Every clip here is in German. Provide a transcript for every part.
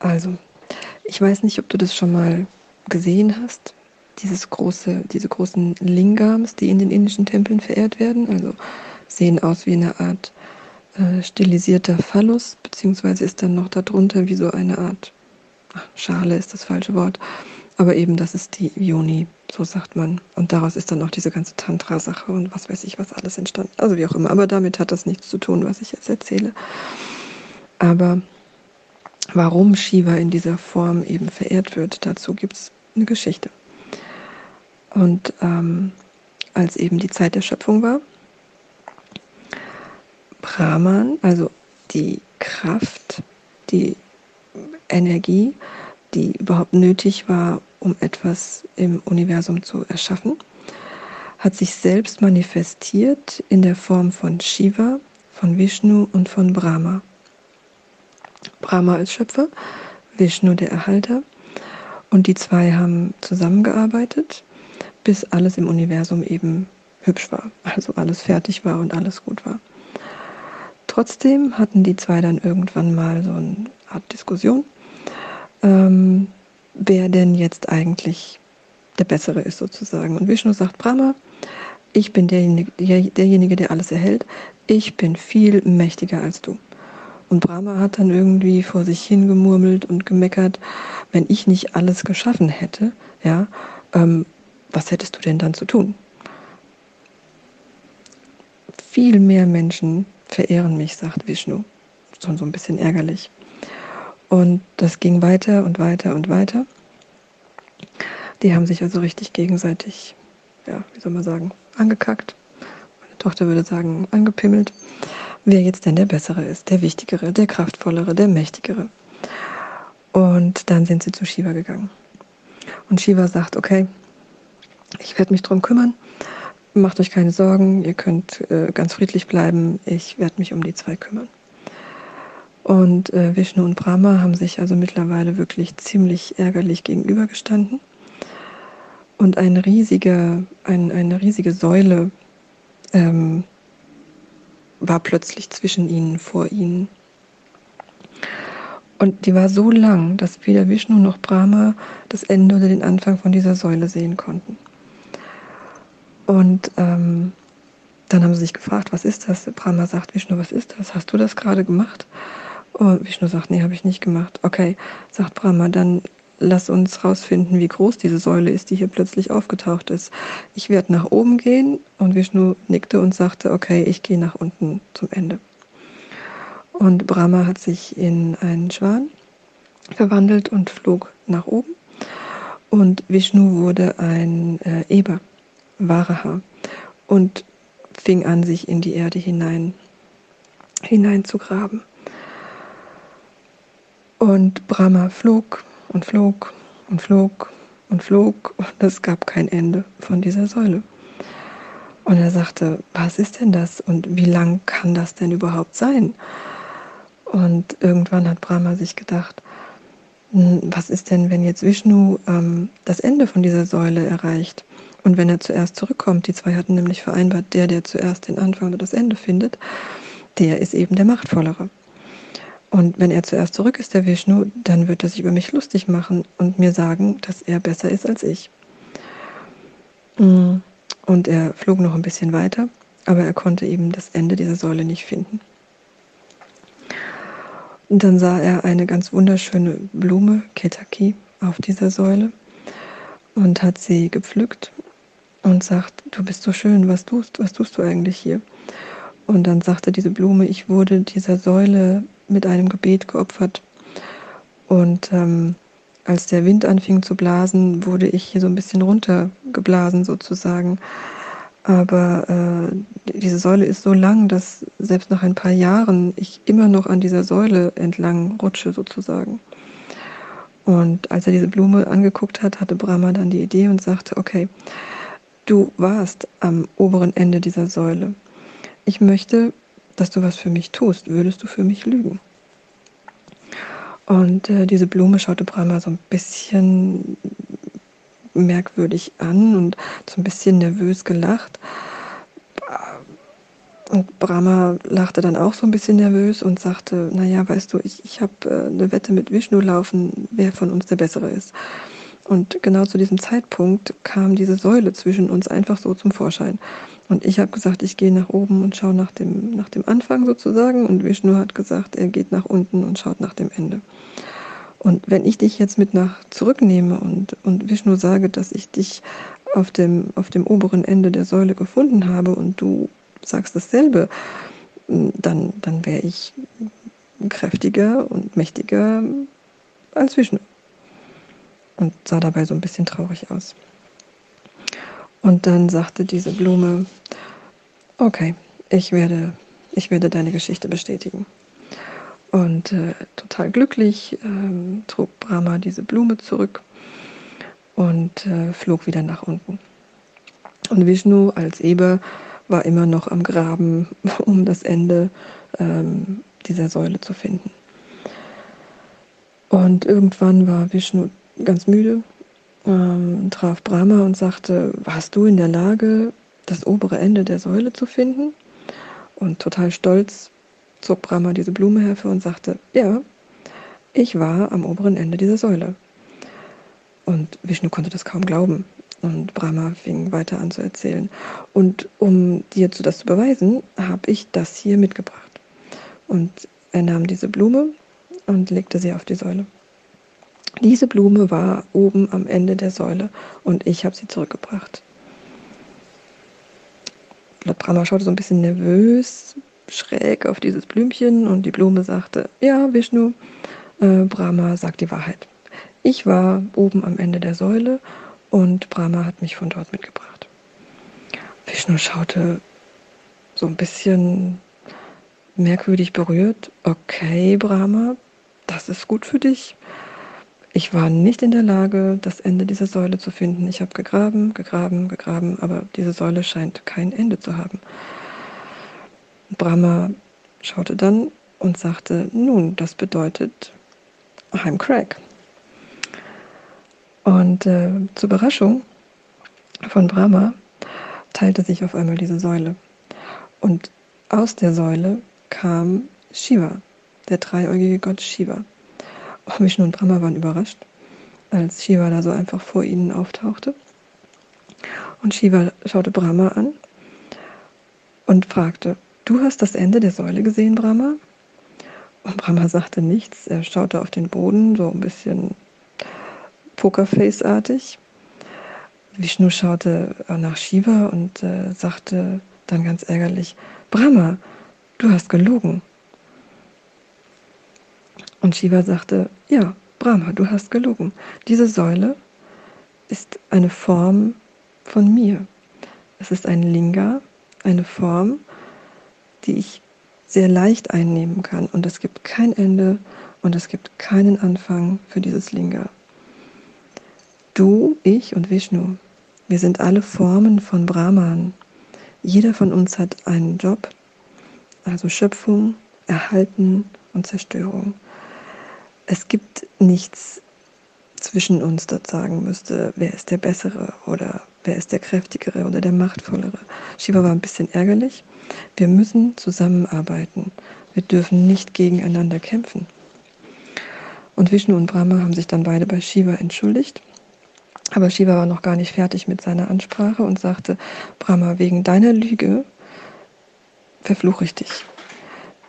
Also, ich weiß nicht, ob du das schon mal gesehen hast. Dieses große, diese großen Lingams, die in den indischen Tempeln verehrt werden. Also sehen aus wie eine Art äh, stilisierter Phallus, beziehungsweise ist dann noch darunter wie so eine Art ach, Schale ist das falsche Wort. Aber eben, das ist die Yoni, so sagt man. Und daraus ist dann auch diese ganze Tantra-Sache und was weiß ich, was alles entstanden. Also wie auch immer. Aber damit hat das nichts zu tun, was ich jetzt erzähle. Aber warum Shiva in dieser Form eben verehrt wird, dazu gibt es eine Geschichte. Und ähm, als eben die Zeit der Schöpfung war, Brahman, also die Kraft, die Energie, die überhaupt nötig war, um etwas im Universum zu erschaffen, hat sich selbst manifestiert in der Form von Shiva, von Vishnu und von Brahma. Brahma als Schöpfer, Vishnu der Erhalter. Und die zwei haben zusammengearbeitet, bis alles im Universum eben hübsch war. Also alles fertig war und alles gut war. Trotzdem hatten die zwei dann irgendwann mal so eine Art Diskussion, ähm, wer denn jetzt eigentlich der Bessere ist sozusagen. Und Vishnu sagt, Brahma, ich bin derjenige, derjenige, der alles erhält. Ich bin viel mächtiger als du. Und Brahma hat dann irgendwie vor sich hingemurmelt und gemeckert, wenn ich nicht alles geschaffen hätte, ja, ähm, was hättest du denn dann zu tun? Viel mehr Menschen verehren mich, sagt Vishnu. Schon so ein bisschen ärgerlich. Und das ging weiter und weiter und weiter. Die haben sich also richtig gegenseitig, ja, wie soll man sagen, angekackt. Meine Tochter würde sagen, angepimmelt wer jetzt denn der Bessere ist, der Wichtigere, der Kraftvollere, der Mächtigere. Und dann sind sie zu Shiva gegangen. Und Shiva sagt, okay, ich werde mich darum kümmern, macht euch keine Sorgen, ihr könnt äh, ganz friedlich bleiben, ich werde mich um die zwei kümmern. Und äh, Vishnu und Brahma haben sich also mittlerweile wirklich ziemlich ärgerlich gegenübergestanden. Und ein riesiger, ein, eine riesige Säule ähm, war plötzlich zwischen ihnen, vor ihnen. Und die war so lang, dass weder Vishnu noch Brahma das Ende oder den Anfang von dieser Säule sehen konnten. Und ähm, dann haben sie sich gefragt, was ist das? Brahma sagt, Vishnu, was ist das? Hast du das gerade gemacht? Und Vishnu sagt, nee, habe ich nicht gemacht. Okay, sagt Brahma, dann lass uns rausfinden, wie groß diese Säule ist, die hier plötzlich aufgetaucht ist. Ich werde nach oben gehen und Vishnu nickte und sagte, okay, ich gehe nach unten zum Ende. Und Brahma hat sich in einen Schwan verwandelt und flog nach oben. Und Vishnu wurde ein äh, Eber, Varaha, und fing an, sich in die Erde hinein, hinein zu graben. Und Brahma flog und flog und flog und flog und es gab kein Ende von dieser Säule. Und er sagte, was ist denn das und wie lang kann das denn überhaupt sein? Und irgendwann hat Brahma sich gedacht, hm, was ist denn, wenn jetzt Vishnu ähm, das Ende von dieser Säule erreicht und wenn er zuerst zurückkommt, die zwei hatten nämlich vereinbart, der, der zuerst den Anfang oder das Ende findet, der ist eben der Machtvollere. Und wenn er zuerst zurück ist, der Vishnu, dann wird er sich über mich lustig machen und mir sagen, dass er besser ist als ich. Mm. Und er flog noch ein bisschen weiter, aber er konnte eben das Ende dieser Säule nicht finden. Und dann sah er eine ganz wunderschöne Blume, Ketaki, auf dieser Säule und hat sie gepflückt und sagt, du bist so schön, was tust, was tust du eigentlich hier? Und dann sagte diese Blume, ich wurde dieser Säule mit einem Gebet geopfert. Und ähm, als der Wind anfing zu blasen, wurde ich hier so ein bisschen runtergeblasen sozusagen. Aber äh, diese Säule ist so lang, dass selbst nach ein paar Jahren ich immer noch an dieser Säule entlang rutsche sozusagen. Und als er diese Blume angeguckt hat, hatte Brahma dann die Idee und sagte, okay, du warst am oberen Ende dieser Säule. Ich möchte, dass du was für mich tust, würdest du für mich lügen? Und äh, diese Blume schaute Brahma so ein bisschen merkwürdig an und so ein bisschen nervös gelacht. Und Brahma lachte dann auch so ein bisschen nervös und sagte, naja, weißt du, ich, ich habe äh, eine Wette mit Vishnu laufen, wer von uns der Bessere ist. Und genau zu diesem Zeitpunkt kam diese Säule zwischen uns einfach so zum Vorschein. Und ich habe gesagt, ich gehe nach oben und schaue nach dem, nach dem Anfang sozusagen. Und Vishnu hat gesagt, er geht nach unten und schaut nach dem Ende. Und wenn ich dich jetzt mit nach zurücknehme und, und Vishnu sage, dass ich dich auf dem, auf dem oberen Ende der Säule gefunden habe und du sagst dasselbe, dann, dann wäre ich kräftiger und mächtiger als Vishnu. Und sah dabei so ein bisschen traurig aus. Und dann sagte diese Blume, okay, ich werde, ich werde deine Geschichte bestätigen. Und äh, total glücklich ähm, trug Brahma diese Blume zurück und äh, flog wieder nach unten. Und Vishnu als Eber war immer noch am Graben, um das Ende ähm, dieser Säule zu finden. Und irgendwann war Vishnu ganz müde, ähm, traf Brahma und sagte, warst du in der Lage, das obere Ende der Säule zu finden? Und total stolz zog Brahma diese Blume hervor und sagte, ja, ich war am oberen Ende dieser Säule. Und Vishnu konnte das kaum glauben. Und Brahma fing weiter an zu erzählen. Und um dir das zu beweisen, habe ich das hier mitgebracht. Und er nahm diese Blume und legte sie auf die Säule. Diese Blume war oben am Ende der Säule und ich habe sie zurückgebracht. Brahma schaute so ein bisschen nervös, schräg auf dieses Blümchen und die Blume sagte, ja, Vishnu, äh, Brahma sagt die Wahrheit. Ich war oben am Ende der Säule und Brahma hat mich von dort mitgebracht. Vishnu schaute so ein bisschen merkwürdig berührt. Okay, Brahma, das ist gut für dich. Ich war nicht in der Lage, das Ende dieser Säule zu finden. Ich habe gegraben, gegraben, gegraben, aber diese Säule scheint kein Ende zu haben. Brahma schaute dann und sagte, nun, das bedeutet, I'm Craig. Und äh, zur Überraschung von Brahma teilte sich auf einmal diese Säule. Und aus der Säule kam Shiva, der dreieugige Gott Shiva. Auch Vishnu und Brahma waren überrascht, als Shiva da so einfach vor ihnen auftauchte. Und Shiva schaute Brahma an und fragte, du hast das Ende der Säule gesehen, Brahma? Und Brahma sagte nichts. Er schaute auf den Boden, so ein bisschen Pokerface-artig. Vishnu schaute nach Shiva und äh, sagte dann ganz ärgerlich, Brahma, du hast gelogen. Und Shiva sagte, ja, Brahma, du hast gelogen. Diese Säule ist eine Form von mir. Es ist ein Linga, eine Form, die ich sehr leicht einnehmen kann. Und es gibt kein Ende und es gibt keinen Anfang für dieses Linga. Du, ich und Vishnu, wir sind alle Formen von Brahman. Jeder von uns hat einen Job, also Schöpfung, Erhalten und Zerstörung. Es gibt nichts zwischen uns, das sagen müsste, wer ist der Bessere oder wer ist der Kräftigere oder der Machtvollere. Shiva war ein bisschen ärgerlich. Wir müssen zusammenarbeiten. Wir dürfen nicht gegeneinander kämpfen. Und Vishnu und Brahma haben sich dann beide bei Shiva entschuldigt aber Shiva war noch gar nicht fertig mit seiner Ansprache und sagte, Brahma, wegen deiner Lüge verfluche ich dich.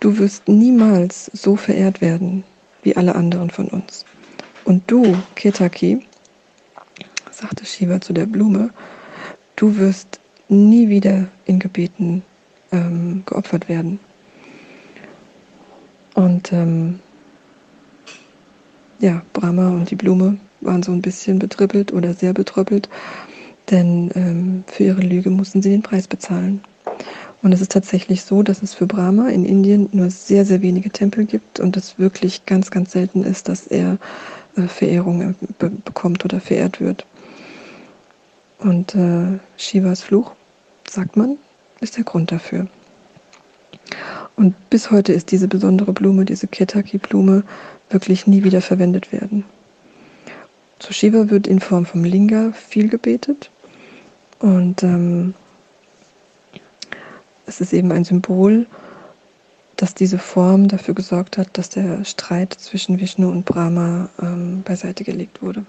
Du wirst niemals so verehrt werden wie alle anderen von uns. Und du, Ketaki, sagte Shiva zu der Blume, du wirst nie wieder in Gebeten ähm, geopfert werden. Und ähm, ja, Brahma und die Blume waren so ein bisschen betrippelt oder sehr betröppelt, denn ähm, für ihre Lüge mussten sie den Preis bezahlen. Und es ist tatsächlich so, dass es für Brahma in Indien nur sehr, sehr wenige Tempel gibt und es wirklich ganz, ganz selten ist, dass er äh, Verehrung äh, be bekommt oder verehrt wird. Und äh, Shivas Fluch, sagt man, ist der Grund dafür. Und bis heute ist diese besondere Blume, diese Ketaki-Blume, wirklich nie wieder verwendet werden. Zu Shiva wird in Form vom Linga viel gebetet. Und ähm, es ist eben ein Symbol, dass diese Form dafür gesorgt hat, dass der Streit zwischen Vishnu und Brahma ähm, beiseite gelegt wurde.